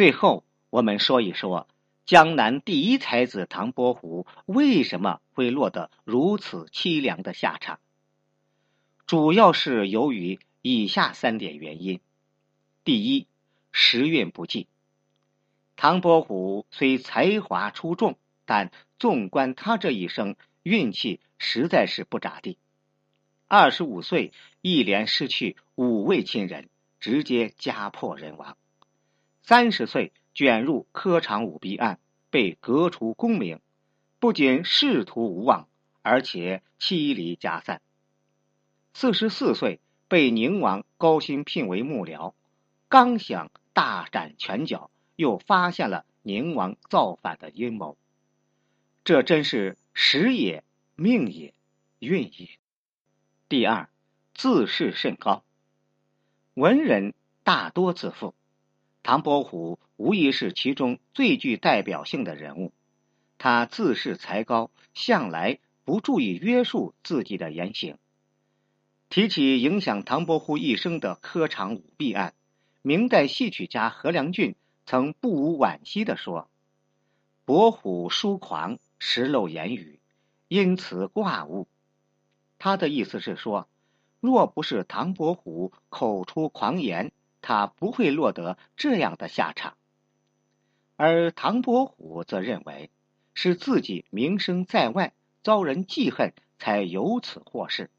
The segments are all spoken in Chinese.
最后，我们说一说江南第一才子唐伯虎为什么会落得如此凄凉的下场。主要是由于以下三点原因：第一，时运不济。唐伯虎虽才华出众，但纵观他这一生，运气实在是不咋地。二十五岁，一连失去五位亲人，直接家破人亡；三十岁，卷入科场舞弊案，被革除功名，不仅仕途无望，而且妻离家散。四十四岁，被宁王高薪聘为幕僚，刚想大展拳脚，又发现了宁王造反的阴谋。这真是时也，命也，运也。第二，自视甚高。文人大多自负，唐伯虎无疑是其中最具代表性的人物。他自恃才高，向来不注意约束自己的言行。提起影响唐伯虎一生的科场舞弊案，明代戏曲家何良俊曾不无惋惜地说：“伯虎疏狂，时漏言语，因此挂物。”他的意思是说，若不是唐伯虎口出狂言，他不会落得这样的下场。而唐伯虎则认为，是自己名声在外，遭人记恨，才由此获释。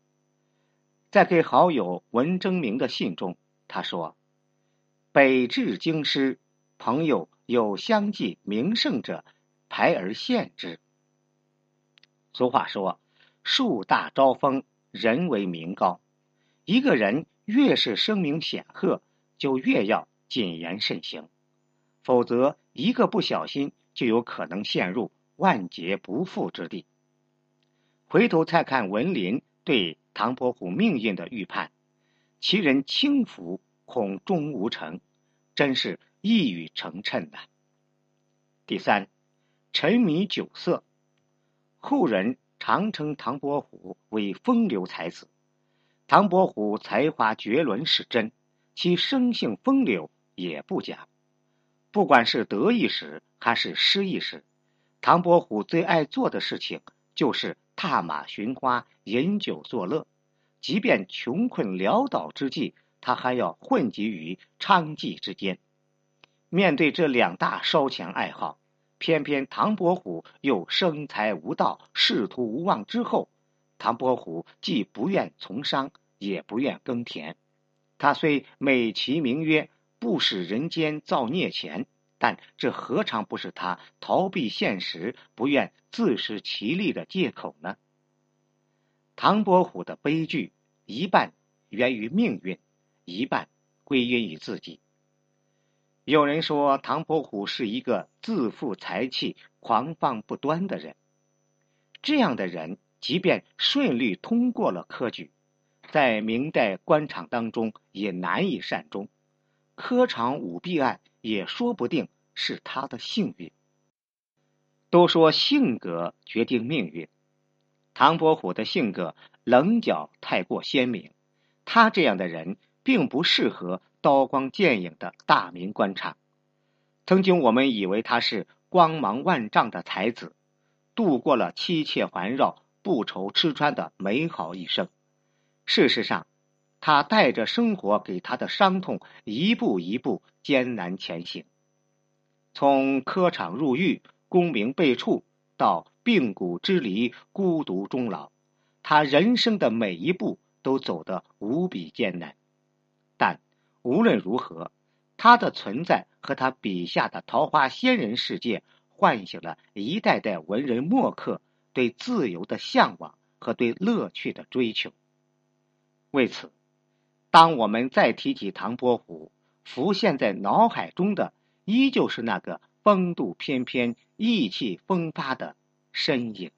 在给好友文征明的信中，他说：“北至京师，朋友有相继名胜者，排而献之。”俗话说：“树大招风，人为名高。”一个人越是声名显赫，就越要谨言慎行，否则一个不小心就有可能陷入万劫不复之地。回头再看文林对。唐伯虎命运的预判，其人轻浮，恐终无成，真是一语成谶呐。第三，沉迷酒色，后人常称唐伯虎为风流才子。唐伯虎才华绝伦是真，其生性风流也不假。不管是得意时还是失意时，唐伯虎最爱做的事情就是。踏马寻花，饮酒作乐，即便穷困潦倒之际，他还要混迹于娼妓之间。面对这两大烧钱爱好，偏偏唐伯虎又生财无道，仕途无望。之后，唐伯虎既不愿从商，也不愿耕田。他虽美其名曰不使人间造孽钱。但这何尝不是他逃避现实、不愿自食其力的借口呢？唐伯虎的悲剧一半源于命运，一半归因于自己。有人说唐伯虎是一个自负才气、狂放不端的人。这样的人，即便顺利通过了科举，在明代官场当中也难以善终。科场舞弊案。也说不定是他的幸运。都说性格决定命运，唐伯虎的性格棱角太过鲜明，他这样的人并不适合刀光剑影的大明官场。曾经我们以为他是光芒万丈的才子，度过了妻妾环绕、不愁吃穿的美好一生。事实上，他带着生活给他的伤痛，一步一步艰难前行。从科场入狱、功名被黜，到病骨之离、孤独终老，他人生的每一步都走得无比艰难。但无论如何，他的存在和他笔下的桃花仙人世界，唤醒了一代代文人墨客对自由的向往和对乐趣的追求。为此。当我们再提起唐伯虎，浮现在脑海中的依旧是那个风度翩翩、意气风发的身影。